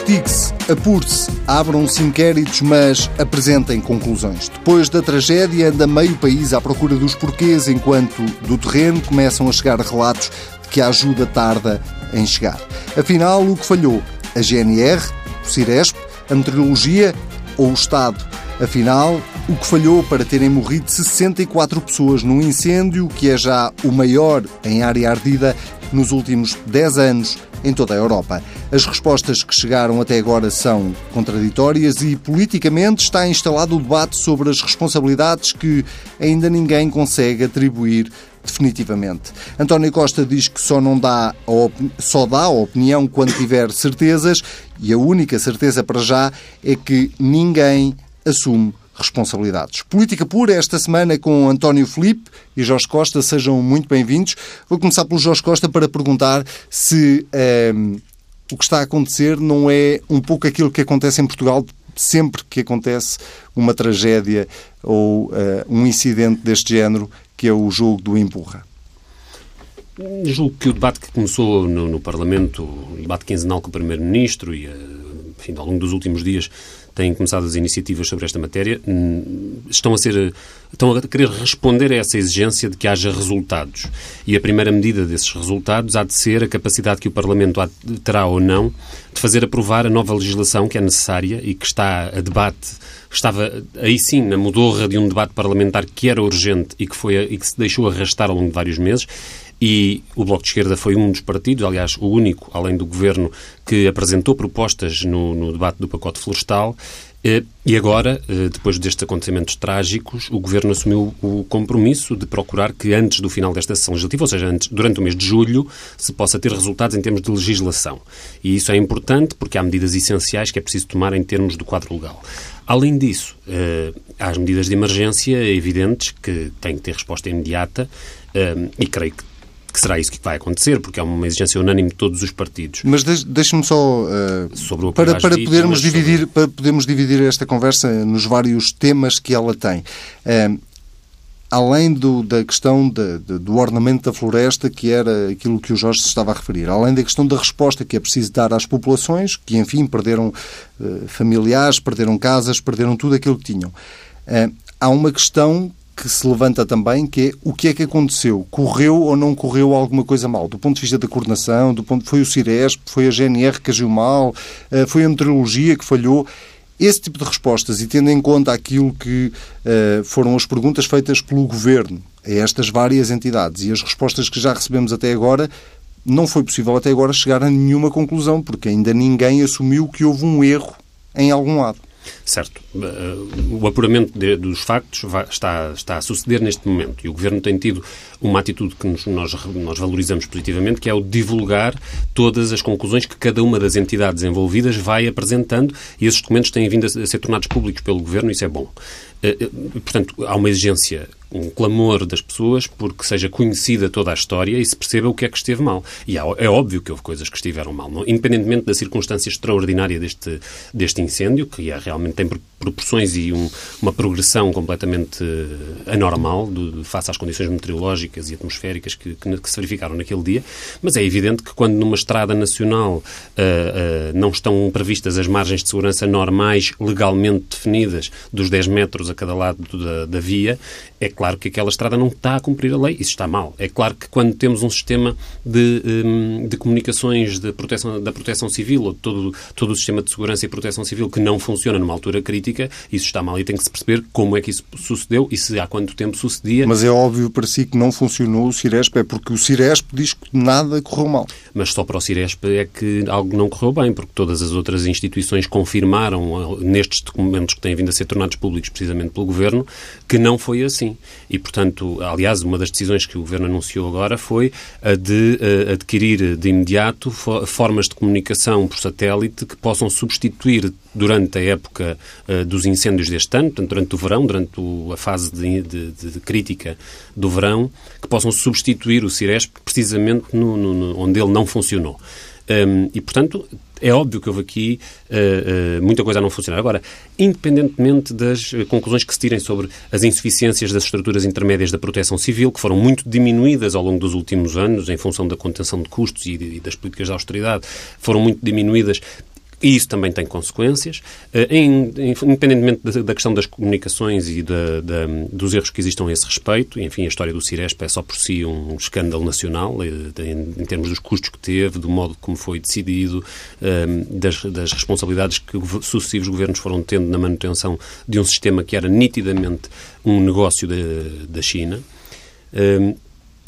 Investigue-se, apure-se, abram-se inquéritos, mas apresentem conclusões. Depois da tragédia, anda meio país à procura dos porquês, enquanto do terreno começam a chegar relatos de que a ajuda tarda em chegar. Afinal, o que falhou? A GNR? O Ciresp? A meteorologia? Ou o Estado? Afinal, o que falhou para terem morrido 64 pessoas num incêndio que é já o maior em área ardida nos últimos 10 anos em toda a Europa. As respostas que chegaram até agora são contraditórias e politicamente está instalado o debate sobre as responsabilidades que ainda ninguém consegue atribuir definitivamente. António Costa diz que só não dá só dá a opinião quando tiver certezas e a única certeza para já é que ninguém assume responsabilidades. Política pura esta semana com António Felipe e Jorge Costa. Sejam muito bem-vindos. Vou começar pelo Jorge Costa para perguntar se ehm, o que está a acontecer não é um pouco aquilo que acontece em Portugal sempre que acontece uma tragédia ou uh, um incidente deste género, que é o jogo do empurra. Julgo que o debate que começou no, no Parlamento, o debate quinzenal com o Primeiro-Ministro e, eh, enfim, ao longo dos últimos dias, têm começado as iniciativas sobre esta matéria, hum, estão a ser estão a querer responder a essa exigência de que haja resultados. E a primeira medida desses resultados há de ser a capacidade que o Parlamento terá ou não de fazer aprovar a nova legislação que é necessária e que está a debate estava aí sim na mudorra de um debate parlamentar que era urgente e que, foi, e que se deixou arrastar ao longo de vários meses e o Bloco de Esquerda foi um dos partidos, aliás, o único, além do Governo, que apresentou propostas no, no debate do pacote florestal. Eh, e agora, eh, depois destes acontecimentos trágicos, o Governo assumiu o compromisso de procurar que antes do final desta sessão legislativa, ou seja, antes, durante o mês de julho, se possa ter resultados em termos de legislação. E isso é importante porque há medidas essenciais que é preciso tomar em termos do quadro legal. Além disso, eh, há as medidas de emergência evidentes que têm que ter resposta imediata e creio que que será isso que vai acontecer, porque é uma exigência unânime de todos os partidos. Mas deixe-me só uh, sobre o para, para podermos dividir sobre... para podermos dividir esta conversa nos vários temas que ela tem. Uh, além do, da questão de, de, do ornamento da floresta, que era aquilo que o Jorge se estava a referir, além da questão da resposta que é preciso dar às populações, que, enfim, perderam uh, familiares, perderam casas, perderam tudo aquilo que tinham. Há uma questão que se levanta também, que é o que é que aconteceu? Correu ou não correu alguma coisa mal? Do ponto de vista da coordenação, do ponto foi o Ciresp, foi a GNR que agiu mal, uh, foi a meteorologia que falhou. Esse tipo de respostas, e tendo em conta aquilo que uh, foram as perguntas feitas pelo Governo a estas várias entidades e as respostas que já recebemos até agora, não foi possível até agora chegar a nenhuma conclusão, porque ainda ninguém assumiu que houve um erro em algum lado. Certo. Uh, o apuramento de, dos factos vai, está, está a suceder neste momento e o Governo tem tido uma atitude que nos, nós, nós valorizamos positivamente, que é o divulgar todas as conclusões que cada uma das entidades envolvidas vai apresentando e esses documentos têm vindo a ser tornados públicos pelo Governo, isso é bom. Uh, portanto, há uma exigência um clamor das pessoas porque seja conhecida toda a história e se perceba o que é que esteve mal. E é óbvio que houve coisas que estiveram mal, não? independentemente da circunstância extraordinária deste, deste incêndio, que é, realmente tem proporções e um, uma progressão completamente eh, anormal do, face às condições meteorológicas e atmosféricas que, que, que, se verificaram naquele dia, mas é evidente que quando numa estrada nacional uh, uh, não estão previstas as margens de segurança normais, legalmente definidas, dos 10 metros a cada lado da, da via, é claro que aquela estrada não está a cumprir a lei. Isso está mal. É claro que quando temos um sistema de, um, de comunicações de proteção, da proteção civil ou todo, todo o sistema de segurança e proteção civil que não funciona numa altura crítica, isso está mal e tem que se perceber como é que isso sucedeu e se há quanto tempo sucedia. Mas é óbvio para si que não funcionou o Ciresp, é porque o Ciresp diz que nada correu mal. Mas só para o Ciresp é que algo não correu bem, porque todas as outras instituições confirmaram nestes documentos que têm vindo a ser tornados públicos precisamente pelo Governo que não foi assim. E, portanto, aliás, uma das decisões que o Governo anunciou agora foi a de uh, adquirir de imediato formas de comunicação por satélite que possam substituir durante a época uh, dos incêndios deste ano, portanto, durante o verão, durante o, a fase de, de, de, crítica do verão, que possam substituir o Ciresp precisamente no, no, no, onde ele não funcionou. Um, e, portanto, é óbvio que houve aqui uh, uh, muita coisa a não funcionar. Agora, independentemente das eh, conclusões que se tirem sobre as insuficiências das estruturas intermédias da proteção civil, que foram muito diminuídas ao longo dos últimos anos, em função da contenção de custos e, e das políticas de austeridade, foram muito diminuídas E isso também tem consequências. Em, independentemente da, da, questão das comunicações e da, da, dos erros que existam a esse respeito, enfim, a história do Ciresp é só por si um escândalo nacional, em, em termos dos custos que teve, do modo como foi decidido, das, das responsabilidades que sucessivos governos foram tendo na manutenção de um sistema que era nitidamente um negócio da China.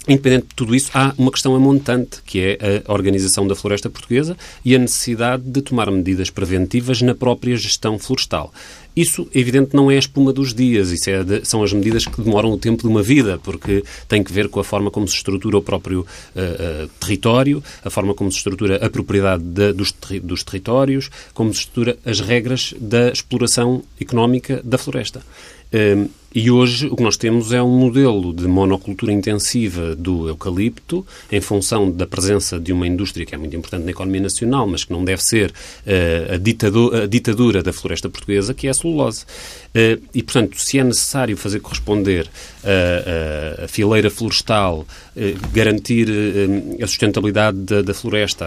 Independente de tudo isso, há uma questão amontante, que é a organização da floresta portuguesa e a necessidade de tomar medidas preventivas na própria gestão florestal. Isso, evidente, não é a espuma dos dias, isso é de, são as medidas que demoram o tempo de uma vida, porque tem que ver com a forma como se estrutura o próprio uh, uh, território, a forma como se estrutura a propriedade de, dos, dos territórios, como se estrutura as regras da exploração económica da floresta. Uh, e hoje o que nós temos é um modelo de monocultura intensiva do eucalipto, em função da presença de uma indústria que é muito importante na economia nacional, mas que não deve ser uh, a, a, ditadura, da floresta portuguesa, que é a celulose. Uh, e, portanto, se é necessário fazer corresponder a, a, a fileira florestal, garantir a sustentabilidade da, da floresta,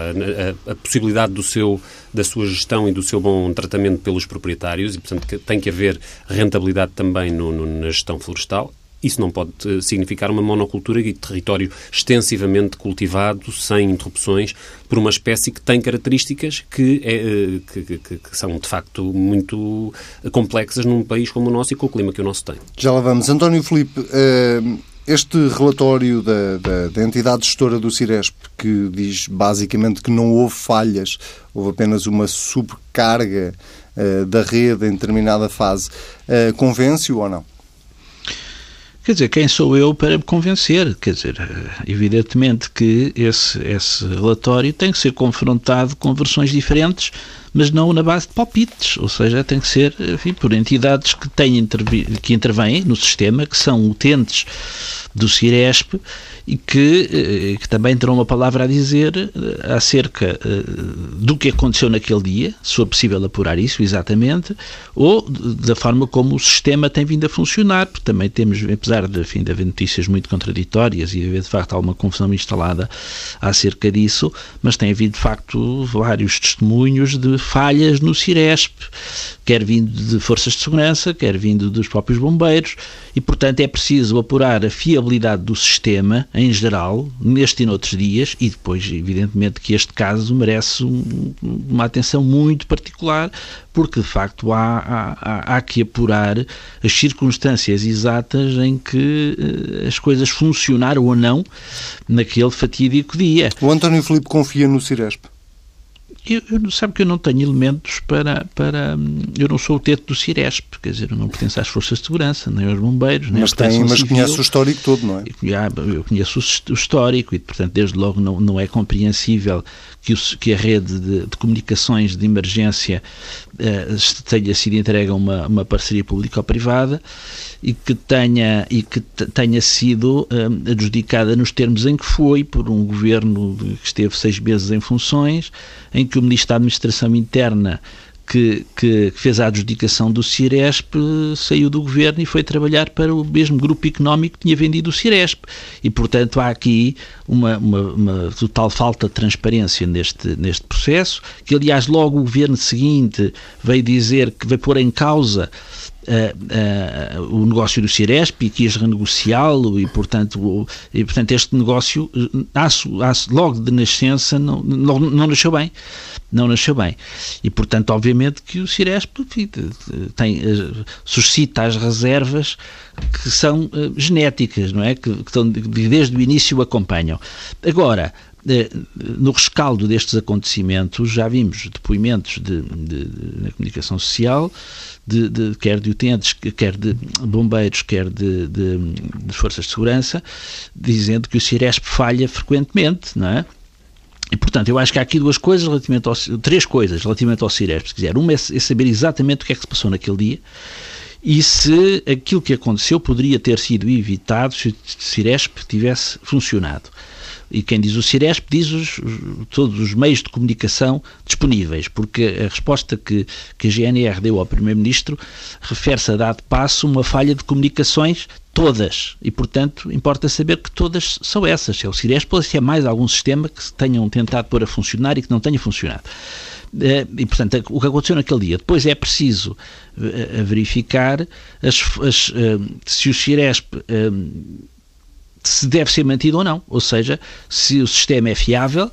a, possibilidade do seu, da sua gestão e do seu bom tratamento pelos proprietários, e, portanto, tem que haver rentabilidade também no, no na gestão florestal. Isso não pode eh, significar uma monocultura e território extensivamente cultivado, sem interrupções, por uma espécie que tem características que, é, eh, que, que, que, são, de facto, muito complexas num país como o nosso e com o clima que o nosso tem. Já lá vamos. António Filipe, eh, este relatório da, da, da, entidade gestora do Ciresp, que diz basicamente que não houve falhas, houve apenas uma subcarga da rede em determinada fase, convence-o ou não? Quer dizer, quem sou eu para me convencer? Quer dizer, evidentemente que esse, esse relatório tem que ser confrontado com versões diferentes, mas não na base de palpites, ou seja, tem que ser enfim, por entidades que, têm que intervêm no sistema, que são utentes do Ciresp e que, eh, que, também terão uma palavra a dizer eh, acerca eh, do que aconteceu naquele dia, se for possível apurar isso exatamente, ou da forma como o sistema tem vindo a funcionar, porque também temos, apesar de, enfim, de haver notícias muito contraditórias e haver de facto alguma confusão instalada acerca disso, mas tem havido de facto vários testemunhos de falhas no Ciresp, quer vindo de forças de segurança, quer vindo dos próprios bombeiros, e portanto é preciso apurar a fiabilidade do sistema em geral, neste e noutros dias, e depois, evidentemente, que este caso merece um, uma atenção muito particular, porque de facto há, há, há, que apurar as circunstâncias exatas em que uh, as coisas funcionaram ou não naquele fatídico dia. O António Filipe confia no Ciresp? Eu, eu, sabe que eu não tenho elementos para, para. Eu não sou o teto do Ciresp, quer dizer, eu não pertenço às forças de segurança, nem aos bombeiros, nem mas à tem, Mas civil. conhece o histórico todo, não é? Eu, conheço o histórico e, portanto, desde logo não, não é compreensível que, o, que a rede de, de, comunicações de emergência eh, tenha sido entregue a uma, uma parceria público-privada e que tenha, e que tenha sido eh, adjudicada nos termos em que foi por um governo que esteve seis meses em funções, em que o Ministro da Administração Interna que, que, fez a adjudicação do Ciresp saiu do governo e foi trabalhar para o mesmo grupo económico que tinha vendido o Ciresp. E, portanto, há aqui uma, uma, uma, total falta de transparência neste, neste processo, que, aliás, logo o governo seguinte veio dizer que veio pôr em causa Uh, uh, o negócio do Ciresp e quis renegociá-lo e portanto, o, e, portanto este negócio nasce, logo de nascença não, não, não nasceu bem não nasceu bem. E, portanto, obviamente que o Ciresp tem, eh, suscita as reservas que são genéticas, não é? Que, que estão, desde o início acompanham. Agora, eh, no rescaldo destes acontecimentos, já vimos depoimentos de, de, de na comunicação social, de, de, quer de utentes, quer de bombeiros, quer de, de, forças de segurança, dizendo que o Ciresp falha frequentemente, não é? E, portanto, eu acho que há aqui duas coisas relativamente ao, três coisas relativamente ao Ciresp, se quiser. Uma é, é saber exatamente o que é que se passou naquele dia e se aquilo que aconteceu poderia ter sido evitado se o Ciresp tivesse funcionado. E quem diz o Ciresp diz os, todos os meios de comunicação disponíveis, porque a resposta que, que a GNR deu ao Primeiro-Ministro refere-se a dado passo uma falha de comunicações todas. E, portanto, importa saber que todas são essas. Se é o Ciresp ou se é mais algum sistema que tenham tentado pôr a funcionar e que não tenha funcionado. e, portanto, o que aconteceu naquele dia. Depois é preciso verificar as, as, se o Ciresp se deve ser mantido ou não. Ou seja, se o sistema é fiável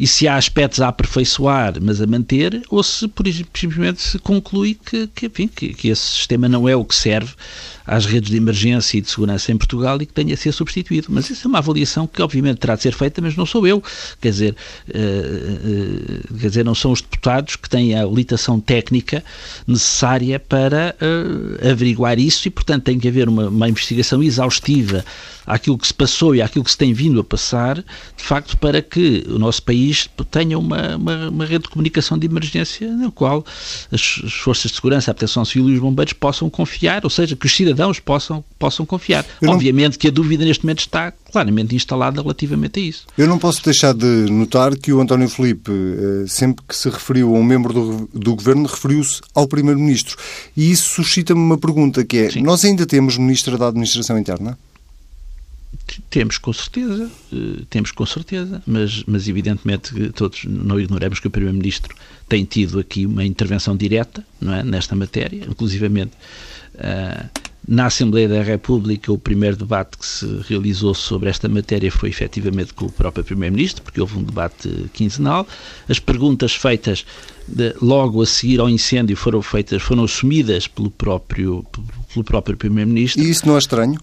e se há aspectos a aperfeiçoar, mas a manter, ou se simplesmente se conclui que, que, enfim, que, que esse sistema não é o que serve às redes de emergência e de segurança em Portugal e que tenha a ser substituído. Mas isso é uma avaliação que obviamente terá de ser feita, mas não sou eu. Quer dizer, uh, uh, quer dizer não são os deputados que têm a habilitação técnica necessária para uh, averiguar isso e, portanto, tem que haver uma, uma investigação exaustiva àquilo que se passou e àquilo que se tem vindo a passar, de facto, para que o nosso país tenha uma, uma, uma rede de comunicação de emergência na qual as, as forças de segurança, a proteção civil e os bombeiros possam confiar, ou seja, que os cidadãos possam, possam confiar. Obviamente que a dúvida neste momento está claramente instalada relativamente a isso. Eu não posso deixar de notar que o António Felipe, eh, sempre que se referiu a um membro do, do Governo, referiu-se ao Primeiro-Ministro. E isso suscita-me uma pergunta, que é, Sim. nós ainda temos Ministro da Administração Interna? Temos com certeza, eh, temos com certeza, mas, mas evidentemente todos não ignoramos que o Primeiro-Ministro tem tido aqui uma intervenção direta não é, nesta matéria, inclusivamente uh, na Assembleia da República, o primeiro debate que se realizou sobre esta matéria foi efetivamente com o próprio Primeiro-Ministro, porque houve um debate quinzenal. As perguntas feitas de, logo a seguir ao incêndio foram feitas, foram assumidas pelo próprio, pelo próprio Primeiro-Ministro. E isso não é estranho?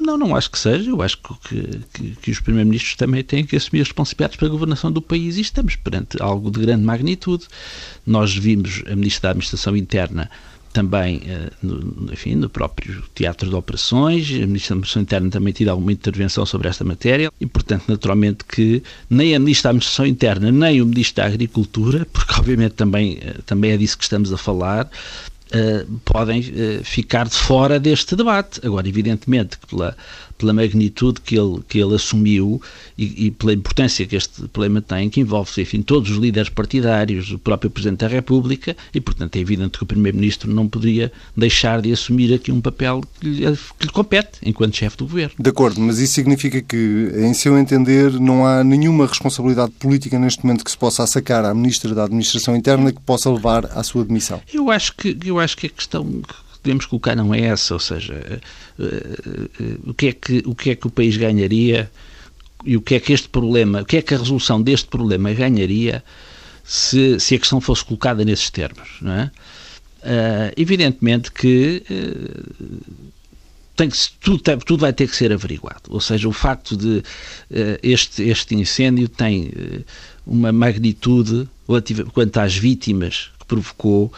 Não, não acho que seja. Eu acho que, que, que os primeiros-ministros também têm que assumir as responsabilidades para a governação do país e estamos perante algo de grande magnitude. Nós vimos a Ministra da Administração Interna também eh, no, enfim, no próprio teatro de operações, a Ministra da Administração Interna também tido alguma intervenção sobre esta matéria e, portanto, naturalmente que nem a Ministra da Administração Interna nem o Ministro da Agricultura, porque obviamente também, eh, também é disso que estamos a falar, podem uh, ficar de fora deste debate. Agora, evidentemente, que pela, pela magnitude que ele, que ele assumiu e, e pela importância que este problema tem, que envolve, enfim, todos os líderes partidários, o próprio Presidente da República, e, portanto, é evidente que o Primeiro-Ministro não poderia deixar de assumir aqui um papel que lhe, que lhe compete enquanto chefe do Governo. De acordo, mas isso significa que, em seu entender, não há nenhuma responsabilidade política neste momento que se possa sacar à Ministra da Administração Interna que possa levar à sua demissão? Eu acho que, eu acho que a questão podemos colocar não é essa, ou seja, eh, eh, eh, o que é que o, que é que o país ganharia e o que é que este problema, o que é que a resolução deste problema ganharia se, se a questão fosse colocada nesses termos, não é? Uh, evidentemente que uh, tem que, tudo, tudo vai ter que ser averiguado. Ou seja, o facto de uh, este, este incêndio tem uma magnitude relativa quanto às vítimas que provocou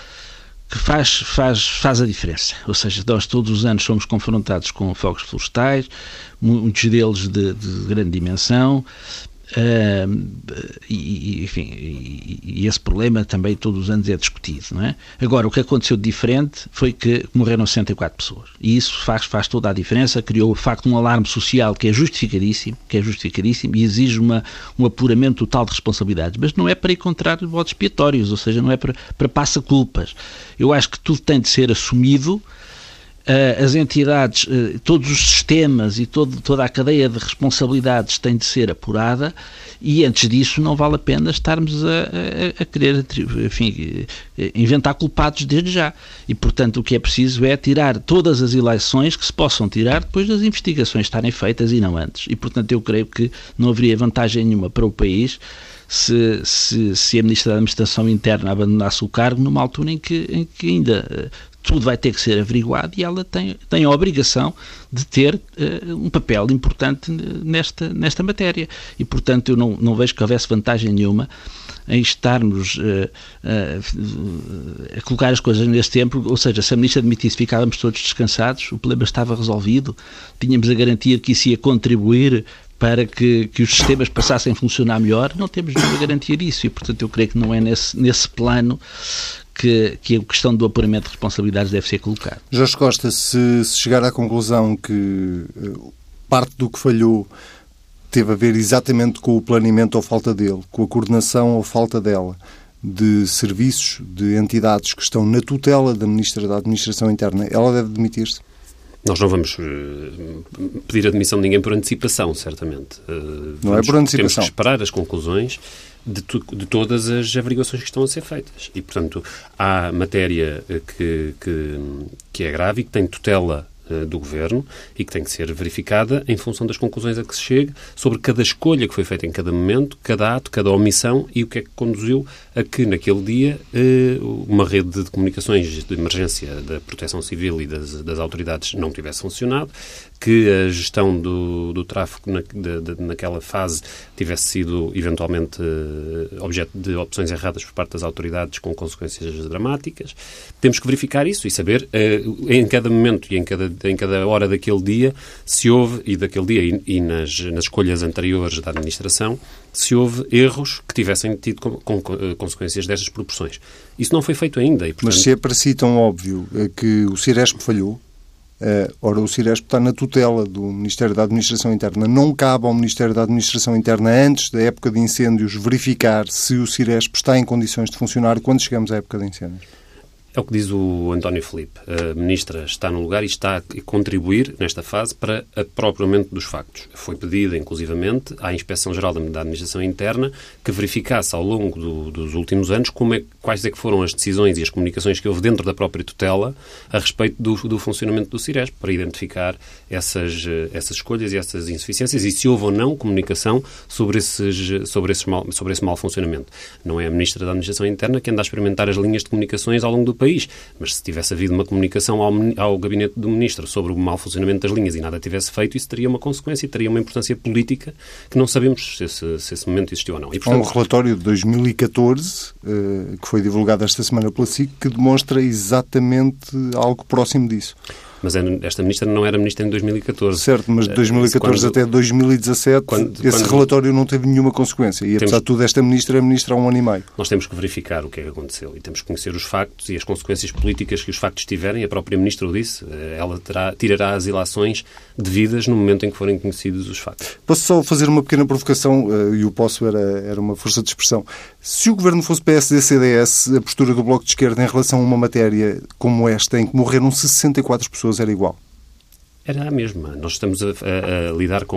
que faz, faz, faz a diferença. Ou seja, nós todos os anos somos confrontados com fogos florestais, muitos deles de, de grande dimensão, e, enfim, e, esse problema também todos os anos é discutido, não é? Agora, o que aconteceu de diferente foi que morreram 64 pessoas. E isso faz, faz toda a diferença, criou, de facto, um alarme social que é justificadíssimo, que é justificadíssimo e exige uma, um apuramento total de responsabilidades. Mas não é para encontrar votos expiatórios, ou seja, não é para, para passa-culpas. Eu acho que tudo tem de ser assumido as entidades, eh, todos os sistemas e todo, toda a cadeia de responsabilidades tem de ser apurada e antes disso não vale a pena estarmos a, a, a querer enfim, eh, inventar culpados desde já. E, portanto, o que é preciso é tirar todas as eleições que se possam tirar depois das investigações estarem feitas e não antes. E, portanto, eu creio que não haveria vantagem nenhuma para o país se, se, se, a Ministra da Administração Interna abandonasse o cargo numa altura em que, em que ainda tudo vai ter que ser averiguado e ela tem, tem a obrigação de ter uh, um papel importante nesta, nesta matéria. E, portanto, eu não, não vejo que houvesse vantagem nenhuma em estarmos uh, uh, a colocar as coisas nesse tempo, ou seja, se a ministra admitisse ficávamos todos descansados, o problema estava resolvido, tínhamos a garantia que isso ia contribuir para que, que os sistemas passassem a funcionar melhor, não temos nenhuma garantia disso e, portanto, eu creio que não é nesse, nesse plano que, que a questão do apuramento de responsabilidades deve ser colocada. Jorge Costa, se, se chegar à conclusão que eh, parte do que falhou teve a ver exatamente com o planeamento ou falta dele, com a coordenação ou falta dela, de serviços, de entidades que estão na tutela da Ministra da Administração Interna, ela deve demitir-se? Nós não vamos uh, pedir a demissão de ninguém por antecipação, certamente. Uh, não é por antecipação. Temos que esperar as conclusões de, tu, de, todas as averiguações que estão a ser feitas. E, portanto, há matéria que, que, que é grave e que tem tutela eh, do Governo e que tem que ser verificada em função das conclusões a que se chegue sobre cada escolha que foi feita em cada momento, cada ato, cada omissão e o que é que conduziu a que, naquele dia, eh, uma rede de comunicações de emergência da Proteção Civil e das, das autoridades não tivesse funcionado, que a gestão do, do tráfego na, de, de, naquela fase tivesse sido eventualmente eh, objeto de opções erradas por parte das autoridades com consequências dramáticas. Temos que verificar isso e saber em cada momento e em cada em cada hora daquele dia, se houve, e daquele dia e, e nas, nas escolhas anteriores da administração, se houve erros que tivessem tido com, com, eh, consequências destas proporções. Isso não foi feito ainda. E, portanto... Mas se é para si tão óbvio eh, que o Ciresp falhou, Uh, ora, o Ciresp está na tutela do Ministério da Administração Interna. Não cabe ao Ministério da Administração Interna, antes da época de incêndios, verificar se o Ciresp está em condições de funcionar quando chegamos à época de incêndios. É o que diz o António Felipe. A ministra está no lugar e está a contribuir, nesta fase, para apropriamento dos factos. Foi pedida, inclusivamente, à Inspeção-Geral da Administração Interna que verificasse ao longo do, dos últimos anos como é, quais é que foram as decisões e as comunicações que houve dentro da própria tutela a respeito do, do funcionamento do CIRES, para identificar essas, essas escolhas e essas insuficiências e se houve ou não comunicação sobre, esses, sobre, esses mal, sobre esse mau funcionamento. Não é a ministra da Administração Interna que anda a experimentar as linhas de comunicações ao longo do país. Mas se tivesse havido uma comunicação ao, ao gabinete do ministro sobre o mau funcionamento das linhas e nada tivesse feito, isso teria uma consequência e teria uma importância política que não sabemos se esse, se esse momento existiu ou não. E, portanto... Há um relatório de 2014, eh, que foi divulgado esta semana pela SIC, que demonstra exatamente algo próximo disso. Mas esta ministra não era ministra em 2014. Certo, mas de 2014 quando, até 2017 quando, esse quando, relatório não teve nenhuma consequência. E, apesar temos, de tudo, esta ministra é ministra há um ano e meio. Nós temos que verificar o que é que aconteceu e temos que conhecer os factos e as consequências políticas que os factos tiverem. A própria ministra o disse. Eh, ela terá, tirará as ilações devidas no momento em que forem conhecidos os factos. Posso só fazer uma pequena provocação, eh, e o posso era, era uma força de expressão. Se o governo fosse PSD-CDS, a postura do Bloco de Esquerda em relação a uma matéria como esta, em que morreram 64 pessoas, era igual? Era a mesma. Nós estamos a, a, a lidar com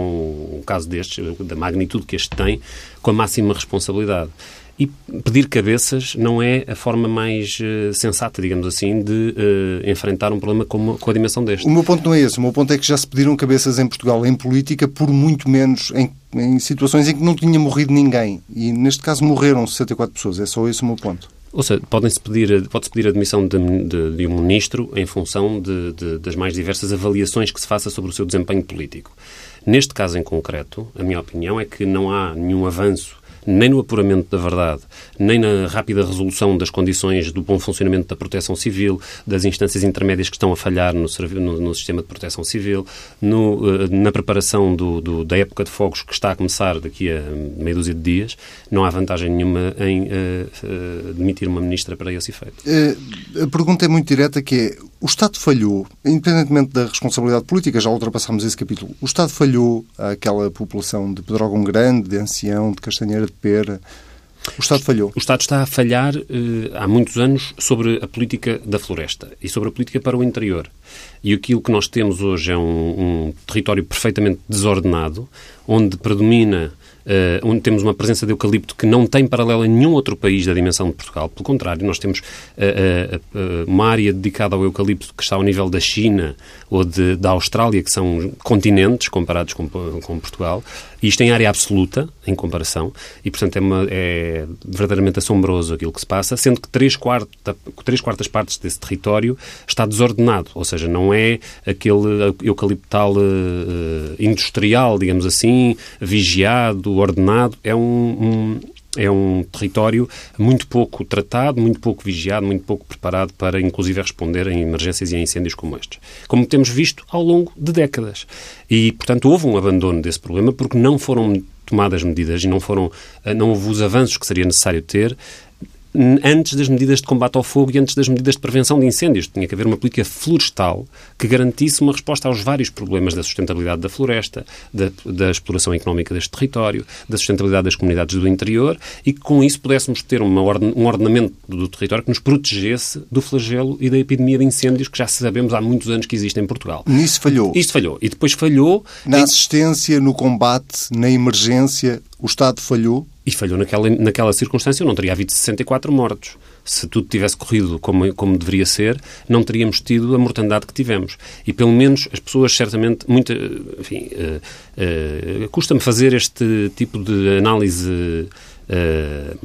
um caso destes, da magnitude que este tem, com a máxima responsabilidade. E pedir cabeças não é a forma mais uh, sensata, digamos assim, de uh, enfrentar um problema com, com, a dimensão deste. O meu ponto não é esse. O meu ponto é que já se pediram cabeças em Portugal em política, por muito menos em, em situações em que não tinha morrido ninguém. E neste caso morreram 64 pessoas. É só esse o meu ponto. Ou seja, podem-se pedir, pode-se pedir a admissão de, de, de, um ministro em função de, de, das mais diversas avaliações que se faça sobre o seu desempenho político. Neste caso em concreto, a minha opinião é que não há nenhum avanço nem no apuramento da verdade, nem na rápida resolução das condições do bom funcionamento da proteção civil, das instâncias intermédias que estão a falhar no, no, no sistema de proteção civil, no, eh, na preparação do, do, da época de fogos que está a começar daqui a meia dúzia de dias, não há vantagem nenhuma em uh, uh, demitir uma ministra para esse efeito. a pergunta é muito direta que é, o Estado falhou, independentemente da responsabilidade política, já ultrapassámos esse capítulo, o Estado falhou àquela população de Pedrógão Grande, de Ancião, de Castanheira de Pera, o Estado falhou. O Estado está a falhar eh, há muitos anos sobre a política da floresta e sobre a política para o interior. E aquilo que nós temos hoje é um, um território perfeitamente desordenado, onde predomina uh, onde temos uma presença de eucalipto que não tem paralelo em nenhum outro país da dimensão de Portugal. Pelo contrário, nós temos uh, uh, uma área dedicada ao eucalipto que está ao nível da China ou de, da Austrália, que são continentes comparados com, com Portugal, e isto em área absoluta, em comparação, e portanto é, uma, é verdadeiramente assombroso aquilo que se passa, sendo que três, quarta, três quartas partes desse território está desordenado, ou seja, não é aquele eucaliptal industrial, digamos assim, vigiado, ordenado, é um, um é um território muito pouco tratado, muito pouco vigiado, muito pouco preparado para, inclusive, responder a emergências e a incêndios como estes. Como temos visto ao longo de décadas. E, portanto, houve um abandono desse problema porque não foram tomadas medidas e não foram não houve os avanços que seria necessário ter antes das medidas de combate ao fogo e antes das medidas de prevenção de incêndios. Tinha que haver uma política florestal que garantisse uma resposta aos vários problemas da sustentabilidade da floresta, da, da exploração económica deste território, da sustentabilidade das comunidades do interior e que com isso pudéssemos ter orden, um ordenamento do território que nos protegesse do flagelo e da epidemia de incêndios que já sabemos há muitos anos que existe em Portugal. Nisso falhou. Isto falhou. E depois falhou... Na em... assistência, no combate, na emergência O Estado falhou? E falhou naquela, naquela circunstância, não teria havido 64 mortos. Se tudo tivesse corrido como, como deveria ser, não teríamos tido a mortandade que tivemos. E pelo menos as pessoas, certamente, muito. Enfim, uh, uh, custa-me fazer este tipo de análise uh,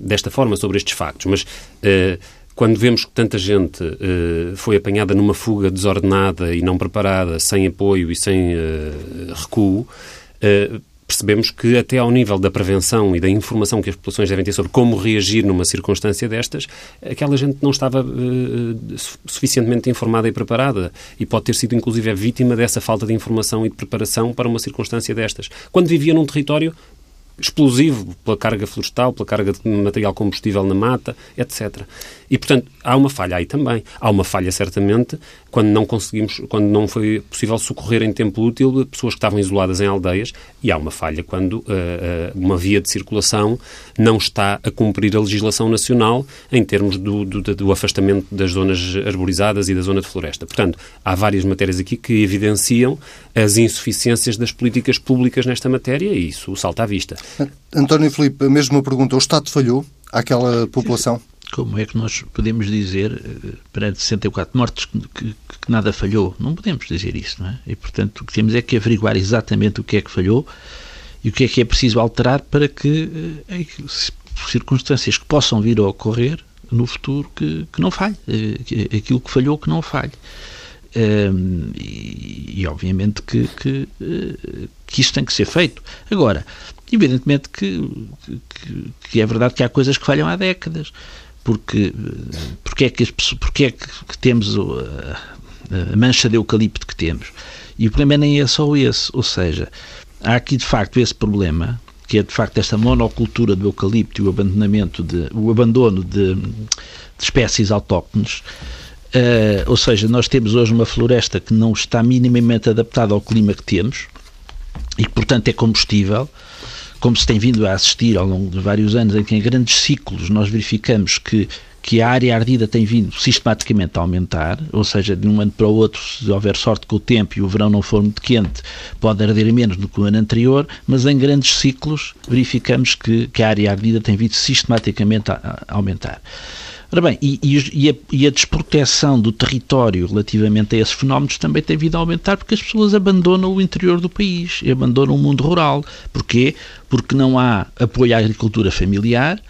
desta forma sobre estes factos, mas quando vemos que tanta gente uh, foi apanhada numa fuga desordenada e não preparada, sem apoio e sem uh, recuo, uh, percebemos que até ao nível da prevenção e da informação que as populações devem ter sobre como reagir numa circunstância destas, aquela gente não estava uh, suficientemente informada e preparada e pode ter sido inclusive vítima dessa falta de informação e de preparação para uma circunstância destas. Quando vivia num território explosivo pela carga florestal, pela carga de material combustível na mata, etc. E, portanto, há uma falha aí também. Há uma falha, certamente, quando não conseguimos, quando não foi possível socorrer em tempo útil pessoas que estavam isoladas em aldeias, e há uma falha quando uh, uma via de circulação não está a cumprir a legislação nacional em termos do, do, do afastamento das zonas arborizadas e da zona de floresta. Portanto, há várias matérias aqui que evidenciam as insuficiências das políticas públicas nesta matéria e isso salta à vista. António Filipe, a mesma pergunta. O Estado falhou àquela população? Como é que nós podemos dizer, eh, perante 64 mortes, que, que, que, nada falhou? Não podemos dizer isso, não é? E, portanto, o que temos é que averiguar exatamente o que é que falhou e o que é que é preciso alterar para que, em eh, circunstâncias que possam vir a ocorrer no futuro, que, que não falhe. Eh, aquilo que falhou, que não falhe. Um, e, e, obviamente que, que, que isso tem que ser feito. Agora, evidentemente que, que, que, é verdade que há coisas que falham há décadas porque, porque é que, porque é que, temos a, a, mancha de eucalipto que temos. E o problema nem é só esse, ou seja, há aqui de facto esse problema, que é de facto esta monocultura do eucalipto e o abandonamento de, o abandono de, de espécies autóctones, Uh, ou seja, nós temos hoje uma floresta que não está minimamente adaptada ao clima que temos e que, portanto, é combustível como se tem vindo a assistir ao longo de vários anos, em que em grandes ciclos nós verificamos que que a área ardida tem vindo sistematicamente a aumentar, ou seja, de um ano para o outro, se houver sorte com o tempo e o verão não for muito quente, pode arder menos do que o ano anterior, mas em grandes ciclos verificamos que, que a área ardida tem vindo sistematicamente a, a aumentar. Ora bem, e, e, a, e, a, desproteção do território relativamente a esses fenómenos também tem vindo a aumentar porque as pessoas abandonam o interior do país, abandonam o mundo rural. Porquê? Porque não há apoio à agricultura familiar,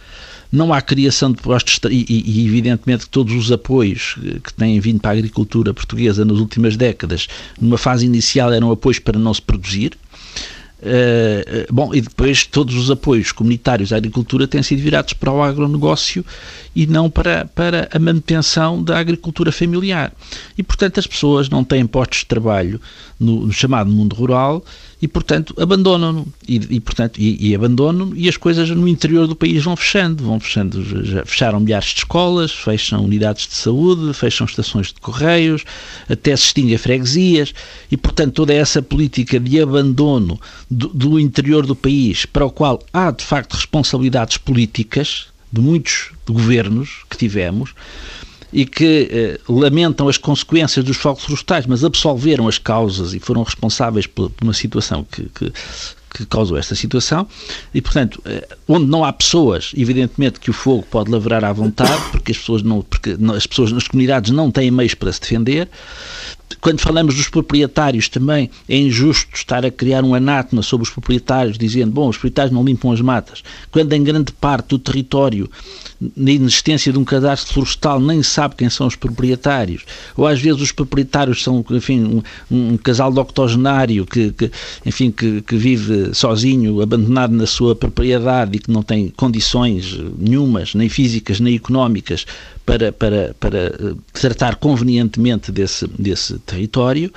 não há criação de postos e, e, evidentemente todos os apoios que têm vindo para a agricultura portuguesa nas últimas décadas, numa fase inicial eram apoios para não se produzir, Uh, bom, e depois todos os apoios comunitários à agricultura têm sido virados para o agronegócio e não para, para a manutenção da agricultura familiar. E, portanto, as pessoas não têm postos de trabalho no, no chamado mundo rural e, portanto, abandonam-no. E, e, portanto, e, e abandonam e as coisas no interior do país vão fechando. Vão fechando, fecharam milhares de escolas, fecham unidades de saúde, fecham estações de correios, até se extinguem freguesias e, portanto, toda essa política de abandono do, do interior do país, para o qual há, de facto, responsabilidades políticas, de muitos governos que tivemos e que eh, lamentam as consequências dos fogos florestais, mas absolveram as causas e foram responsáveis por, por uma situação que, que, que, causou esta situação. E, portanto, eh, onde não há pessoas, evidentemente que o fogo pode lavrar à vontade, porque as pessoas, não, porque as pessoas nas comunidades não têm meios para se defender. Quando falamos dos proprietários também, é injusto estar a criar um anátema sobre os proprietários, dizendo, bom, os proprietários não limpam as matas, quando em grande parte do território, na inexistência de um cadastro florestal, nem sabe quem são os proprietários, ou às vezes os proprietários são, enfim, um, um casal de octogenário que, que enfim, que, que vive sozinho, abandonado na sua propriedade e que não tem condições nenhumas, nem físicas nem económicas, para, para, para eh, tratar convenientemente desse, desse território.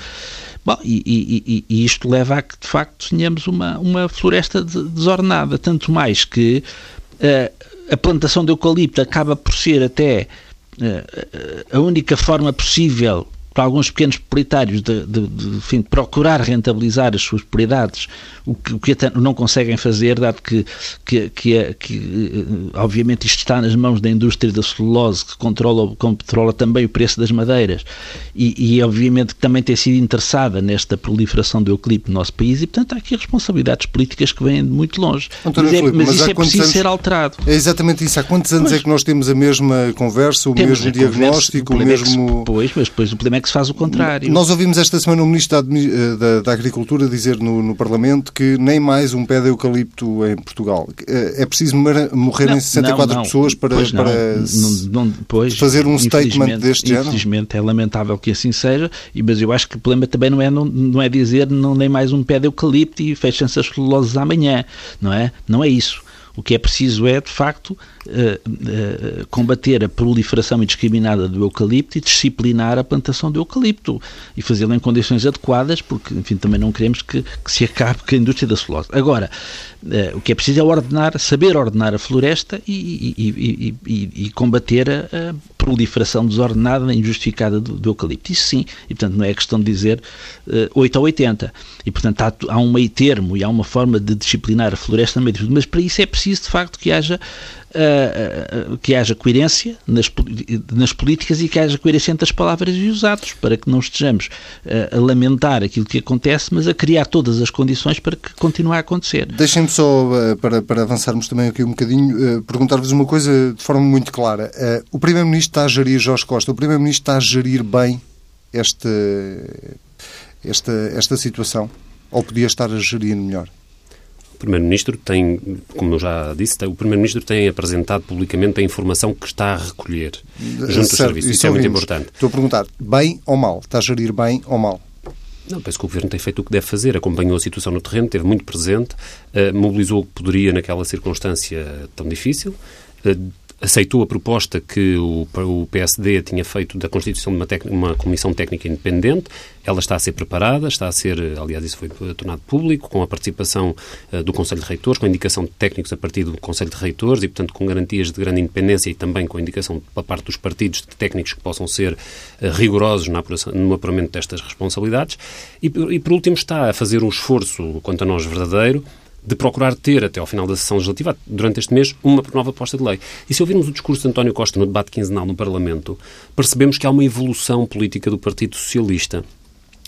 Bom, e, e, e, isto leva a que, de facto, tenhamos uma, uma floresta desordenada, tanto mais que uh, a plantação de eucalipto acaba por ser até uh, a única forma possível para alguns pequenos proprietários de, de, de, enfim, de procurar rentabilizar as suas propriedades, o que, o que não conseguem fazer, dado que, que, que, que, eh, obviamente isto está nas mãos da indústria da celulose, que controla, controla também o preço das madeiras, e, e obviamente que também tem sido interessada nesta proliferação do eucalipto no nosso país, e portanto há aqui responsabilidades políticas que vêm de muito longe. António mas, é, mas, mas isso é preciso anos, ser alterado. É exatamente isso. Há quantos anos é que nós temos a mesma conversa, o mesmo diagnóstico, o, o mesmo... É que, pois, mas depois o problema é que se faz o contrário. Nós ouvimos esta semana o Ministro da, eh, da, da Agricultura dizer no, no, Parlamento que nem mais um pé de eucalipto em Portugal. Eh, é preciso morrerem 64 não, não, pessoas para, para não, pois, fazer um statement deste género? Infelizmente é lamentável que assim seja, mas eu acho que o problema também não é, não, não é dizer não, nem mais um pé de eucalipto e fechem-se as celuloses amanhã, não é? Não é isso. O que é preciso é, de facto, uh, uh, combater a proliferação indiscriminada do eucalipto e disciplinar a plantação do eucalipto e fazê-lo em condições adequadas, porque, enfim, também não queremos que, que se acabe com a indústria da celulose. Agora, uh, o que é preciso é ordenar, saber ordenar a floresta e, e, e, e combater a, proliferação desordenada e injustificada do, do, eucalipto. Isso sim, e portanto não é questão de dizer 8 ou 80. E portanto há, há um meio termo e há uma forma de disciplinar a floresta mas para isso é preciso de facto que haja uh, que haja coerência nas, nas políticas e que haja coerência entre as palavras e os atos, para que não estejamos uh, a lamentar aquilo que acontece, mas a criar todas as condições para que continue a acontecer. Deixem-me só, para, para avançarmos também aqui um bocadinho, perguntar-vos uma coisa de forma muito clara. O Primeiro-Ministro está a gerir, Jorge Costa, o Primeiro-Ministro está a gerir bem esta, esta, esta situação? Ou podia estar a gerir melhor? O Primeiro-Ministro tem, como eu já disse, o Primeiro-Ministro tem apresentado publicamente a informação que está a recolher junto aos serviços. Isso, isso é muito importante. Estou a perguntar, bem ou mal? Está a gerir bem ou mal? Não, penso que o Governo tem feito o que deve fazer. Acompanhou a situação no terreno, esteve muito presente, uh, mobilizou o que poderia naquela circunstância tão difícil, uh, aceitou a proposta que o, PSD tinha feito da constituição de uma, uma, comissão técnica independente. Ela está a ser preparada, está a ser, aliás, isso foi tornado público, com a participação uh, do Conselho de Reitores, com a indicação de técnicos a partir do Conselho de Reitores e, portanto, com garantias de grande independência e também com a indicação da parte dos partidos de técnicos que possam ser uh, rigorosos na apuração, no apuramento destas responsabilidades. E, por último, está a fazer um esforço, quanto a nós, verdadeiro, de procurar ter, até ao final da sessão legislativa, durante este mês, uma nova proposta de lei. E se ouvirmos o discurso de António Costa no debate quinzenal no Parlamento, percebemos que há uma evolução política do Partido Socialista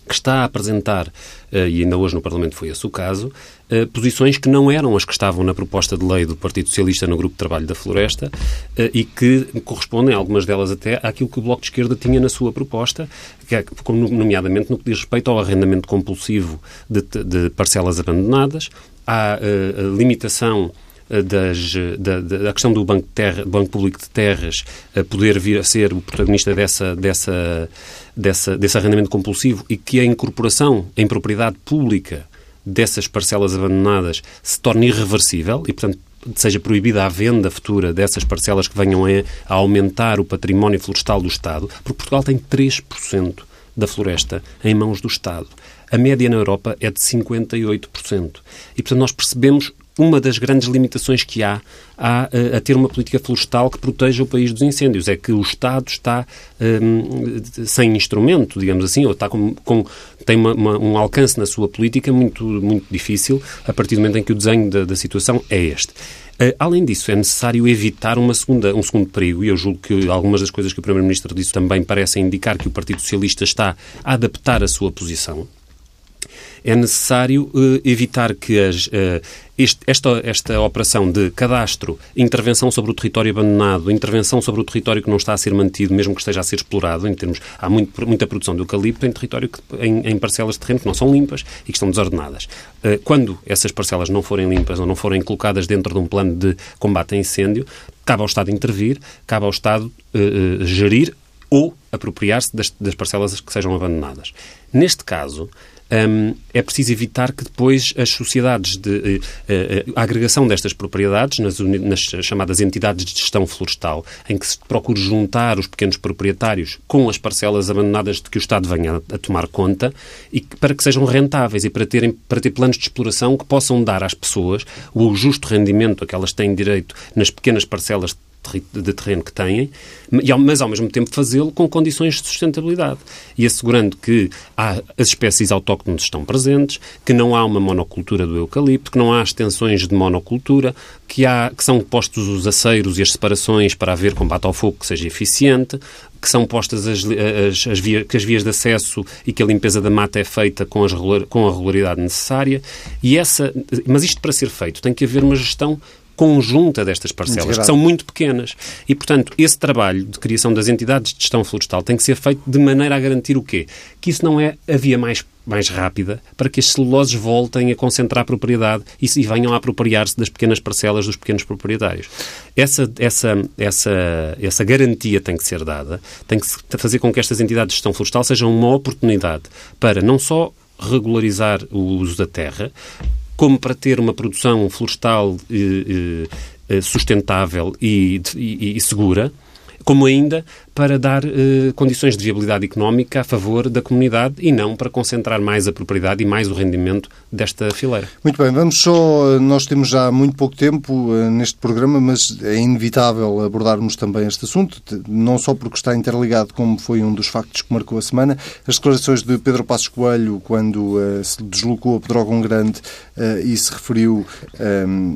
que está a apresentar, eh, e ainda hoje no Parlamento foi esse o caso, eh, posições que não eram as que estavam na proposta de lei do Partido Socialista no Grupo de Trabalho da Floresta eh, e que correspondem, algumas delas até, àquilo que o Bloco de Esquerda tinha na sua proposta, é, nomeadamente no que diz respeito ao arrendamento compulsivo de, de parcelas abandonadas, à uh, limitação eh, das, da, da, questão do Banco, terra, Banco Público de Terras a poder vir a ser o protagonista dessa, dessa, dessa, desse arrendamento compulsivo e que a incorporação em propriedade pública dessas parcelas abandonadas se torne irreversível e, portanto, seja proibida a venda futura dessas parcelas que venham a, a aumentar o património florestal do Estado, porque Portugal tem 3% da floresta em mãos do Estado. A média na Europa é de 58%. E, portanto, nós percebemos uma das grandes limitações que há a, eh, a, ter uma política florestal que proteja o país dos incêndios. É que o Estado está um, sem instrumento, digamos assim, ou está com, com tem uma, uma, um alcance na sua política muito, muito difícil a partir do momento em que o desenho da, da situação é este. Uh, além disso, é necessário evitar uma segunda, um segundo perigo, e eu julgo que algumas das coisas que o Primeiro-Ministro disse também parecem indicar que o Partido Socialista está a adaptar a sua posição é necessário uh, evitar que as, uh, este, esta, esta operação de cadastro, intervenção sobre o território abandonado, intervenção sobre o território que não está a ser mantido, mesmo que esteja a ser explorado, em termos, há muito, muita produção de eucalipto em território, que, em, em, parcelas de terreno que não são limpas e que estão desordenadas. Uh, quando essas parcelas não forem limpas ou não forem colocadas dentro de um plano de combate a incêndio, cabe ao Estado intervir, cabe ao Estado gerir ou apropriar-se das, das parcelas que sejam abandonadas. Neste caso, um, é preciso evitar que depois as sociedades de uh, uh, a agregação destas propriedades nas, nas, chamadas entidades de gestão florestal, em que se procure juntar os pequenos proprietários com as parcelas abandonadas de que o Estado venha a, a tomar conta e que, para que sejam rentáveis e para, terem, para ter planos de exploração que possam dar às pessoas o justo rendimento a que elas têm direito nas pequenas parcelas de terreno que têm, mas ao mesmo tempo fazê-lo com condições de sustentabilidade e assegurando que há, as espécies autóctones estão presentes, que não há uma monocultura do eucalipto, que não há extensões de monocultura, que, há, que são postos os aceiros e as separações para haver combate ao fogo que seja eficiente, que são postas as, as, as, via, que as vias de acesso e que a limpeza da mata é feita com, as, com a regularidade necessária. E essa, mas isto para ser feito tem que haver uma gestão conjunta destas parcelas, que são muito pequenas. E, portanto, esse trabalho de criação das entidades de gestão florestal tem que ser feito de maneira a garantir o quê? Que isso não é a via mais, mais rápida para que as celuloses voltem a concentrar a propriedade e, e venham a apropriar-se das pequenas parcelas dos pequenos proprietários. Essa, essa, essa, essa garantia tem que ser dada, tem que fazer com que estas entidades de gestão florestal sejam uma oportunidade para não só regularizar o uso da terra, como para ter uma produção florestal eh, eh, sustentável e, e, e segura, como ainda para dar eh, condições de viabilidade económica a favor da comunidade e não para concentrar mais a propriedade e mais o rendimento desta fileira. Muito bem, vamos só. Nós temos já muito pouco tempo uh, neste programa, mas é inevitável abordarmos também este assunto, não só porque está interligado, como foi um dos factos que marcou a semana. As declarações de Pedro Passos Coelho, quando se deslocou a Pedrógão Grande e se referiu um,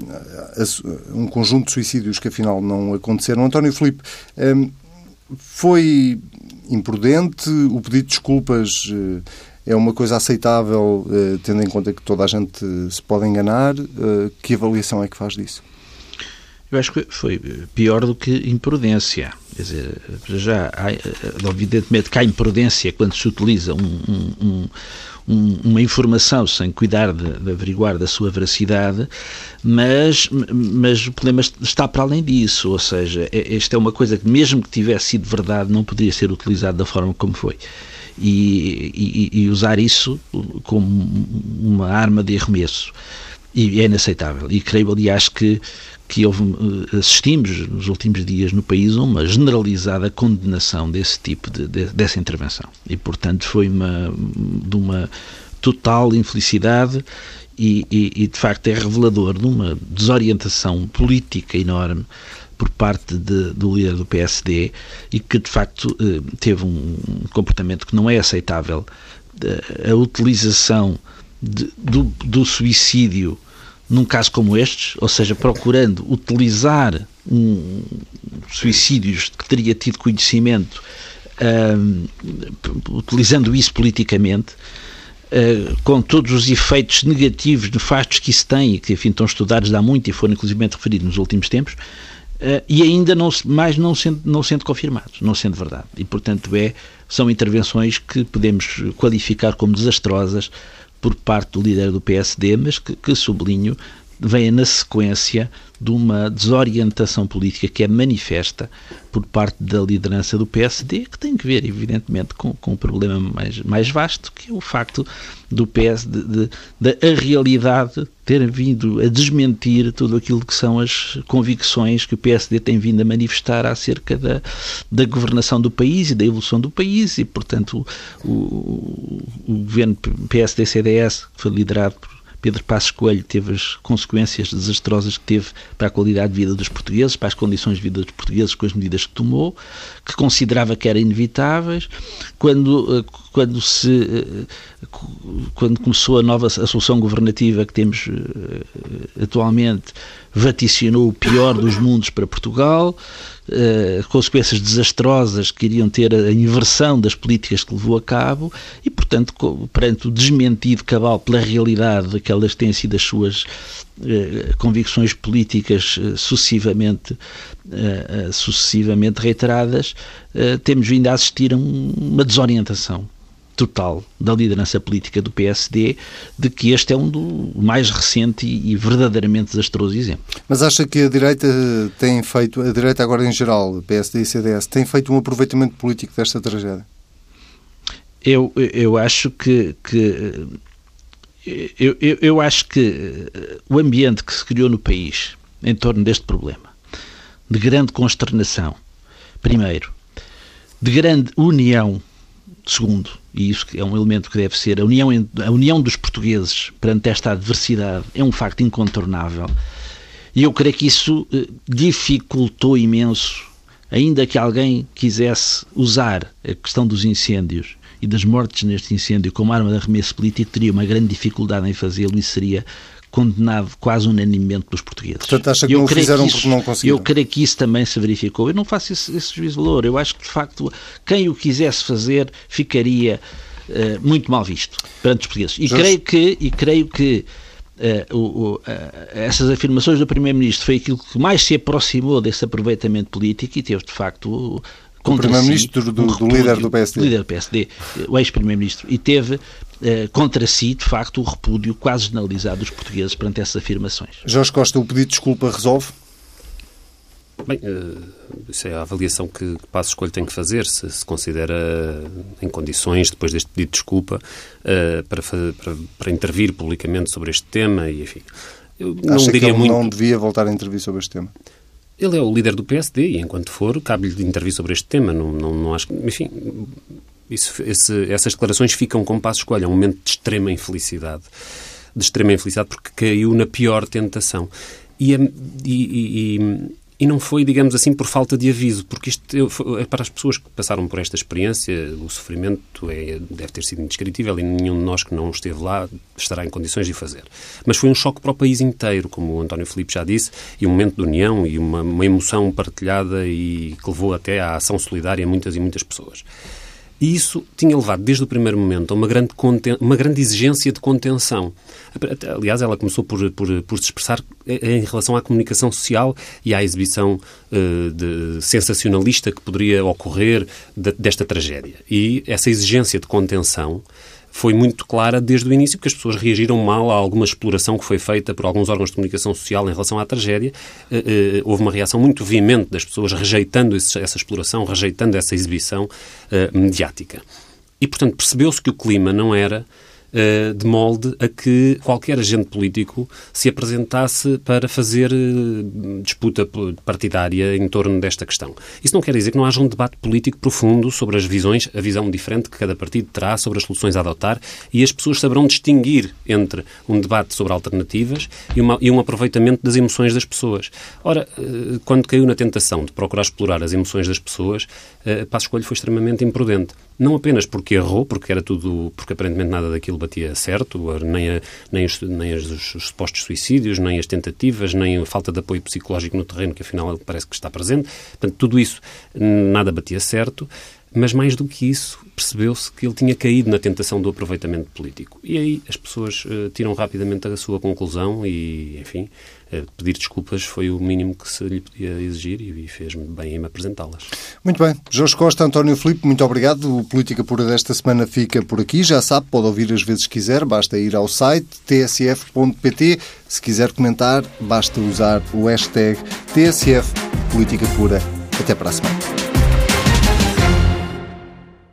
a um conjunto de suicídios que afinal não aconteceram. António Filipe. Um, foi imprudente? O pedido de desculpas eh, é uma coisa aceitável, eh, tendo em conta que toda a gente se pode enganar? Eh, que avaliação é que faz disso? Eu acho que foi pior do que imprudência. Quer dizer, já há, evidentemente que há imprudência quando se utiliza um, um, um, uma informação sem cuidar de, de, averiguar da sua veracidade, mas, mas o problema está para além disso, ou seja, é, esta é uma coisa que mesmo que tivesse sido verdade não poderia ser utilizada da forma como foi. E, e, e usar isso como uma arma de arremesso. E é inaceitável. E creio, aliás, que que houve, eh, assistimos nos últimos dias no país a uma generalizada condenação desse tipo de, de, dessa intervenção. E, portanto, foi uma, de uma total infelicidade e, e, e, de facto, é revelador de uma desorientação política enorme por parte de, do líder do PSD e que, de facto, eh, teve um comportamento que não é aceitável. A utilização de, do, do suicídio num caso como estes, ou seja, procurando utilizar um, suicídios que teria tido conhecimento, um, utilizando isso politicamente, uh, com todos os efeitos negativos, nefastos que isso tem, e que enfim estão estudados há muito e foram inclusive referidos nos últimos tempos, uh, e ainda não, mais não sendo, não sendo confirmados, não sendo verdade. E, portanto, é, são intervenções que podemos qualificar como desastrosas, por parte do líder do PSD, mas que, que sublinho, vem na sequência de uma desorientação política que é manifesta por parte da liderança do PSD, que tem que ver, evidentemente, com, com um problema mais, mais vasto, que é o facto do PSD, da a realidade ter vindo a desmentir tudo aquilo que são as convicções que o PSD tem vindo a manifestar acerca da, da governação do país e da evolução do país, e, portanto, o, o, o governo PSD-CDS, que foi liderado por Pedro Passos Coelho teve as consequências desastrosas que teve para a qualidade de vida dos portugueses, para as condições de vida dos portugueses com as medidas que tomou, que considerava que eram inevitáveis. Quando, eh, quando, se, eh, quando começou a nova a solução governativa que temos eh, atualmente, vaticinou o pior dos mundos para Portugal, consequências desastrosas que iriam ter a inversão das políticas que levou a cabo e, portanto, perante o desmentido cabal pela realidade daquelas têm sido as suas convicções políticas sucessivamente, sucessivamente reiteradas, temos vindo a assistir a um, uma desorientação total da liderança política do PSD de que este é um do mais recente e, verdadeiramente desastroso exemplo. Mas acha que a direita tem feito, a direita agora em geral, PSD e CDS, tem feito um aproveitamento político desta tragédia? Eu, eu acho que, que eu, eu, eu acho que o ambiente que se criou no país em torno deste problema, de grande consternação, primeiro, de grande união Segundo, e isso é um elemento que deve ser, a união, a união dos portugueses perante esta adversidade é um facto incontornável. E eu creio que isso eh, dificultou imenso, ainda que alguém quisesse usar a questão dos incêndios e das mortes neste incêndio como arma de arremesso político, teria uma grande dificuldade em fazê-lo e seria condenado quase unanimemente pelos portugueses. Portanto, acha que eu não fizeram isso, porque não conseguiram? Eu creio que isso também se verificou. Eu não faço esse, esse juízo de valor. Eu acho que, de facto, quem o quisesse fazer ficaria uh, muito mal visto perante os portugueses. E creio que, e creio que uh, o, uh, essas afirmações do Primeiro-Ministro foi aquilo que mais se aproximou desse aproveitamento político e teve, de facto, o primeiro-ministro si, do, do, líder do PSD. líder do PSD, o ex-primeiro-ministro, e teve eh, contra si, de facto, o repúdio quase generalizado dos portugueses perante essas afirmações. Jorge Costa, o pedido de desculpa resolve? Bem, uh, isso é a avaliação que, que Passo Escolho tem que fazer, se se considera em condições, depois deste pedido de desculpa, uh, para, para, para, intervir publicamente sobre este tema e, enfim... Eu não Acha diria que ele muito... não devia voltar a intervir sobre este tema? Ele é o líder do PSD e, enquanto for, cabe-lhe intervir sobre este tema. Não, não, não acho Enfim, isso, esse, essas declarações ficam com passo escolha. É um momento de extrema infelicidade. De extrema infelicidade porque caiu na pior tentação. E, e, e, e não foi, digamos assim, por falta de aviso, porque isto é para as pessoas que passaram por esta experiência, o sofrimento é, deve ter sido indescritível e nenhum de nós que não esteve lá estará em condições de fazer. Mas foi um choque para o país inteiro, como o António Filipe já disse, e um momento de união e uma, uma emoção partilhada e que levou até à ação solidária muitas e muitas pessoas. E isso tinha levado, desde o primeiro momento, a uma grande, uma grande exigência de contenção. Aliás, ela começou por, por, por se expressar em relação à comunicação social e à exibição uh, de, sensacionalista que poderia ocorrer de, desta tragédia. E essa exigência de contenção foi muito clara desde o início, porque as pessoas reagiram mal a alguma exploração que foi feita por alguns órgãos de comunicação social em relação à tragédia. Uh, uh, houve uma reação muito veemente das pessoas rejeitando esse, essa exploração, rejeitando essa exibição uh, mediática. E, portanto, percebeu-se que o clima não era eh, de molde a que qualquer agente político se apresentasse para fazer eh, disputa partidária em torno desta questão. Isso não quer dizer que não haja um debate político profundo sobre as visões, a visão diferente que cada partido terá sobre as soluções a adotar e as pessoas saberão distinguir entre um debate sobre alternativas e, uma, e um aproveitamento das emoções das pessoas. Ora, eh, quando caiu na tentação de procurar explorar as emoções das pessoas, Passo Escolho foi extremamente imprudente. Não apenas porque errou, porque era tudo, porque aparentemente nada daquilo batia certo, nem, a, nem, os, nem os, os supostos suicídios, nem as tentativas, nem a falta de apoio psicológico no terreno, que afinal parece que está presente. Portanto, tudo isso nada batia certo. Mas mais do que isso, percebeu-se que ele tinha caído na tentação do aproveitamento político. E aí as pessoas uh, tiram rapidamente a sua conclusão e, enfim, pedir desculpas foi o mínimo que se lhe podia exigir e, fez-me bem em apresentá-las. Muito bem. Jorge Costa, António Filipe, muito obrigado. O Política Pura desta semana fica por aqui. Já sabe, pode ouvir as vezes que quiser, basta ir ao site tsf.pt. Se quiser comentar, basta usar o hashtag TSF Política Pura. Até para a semana.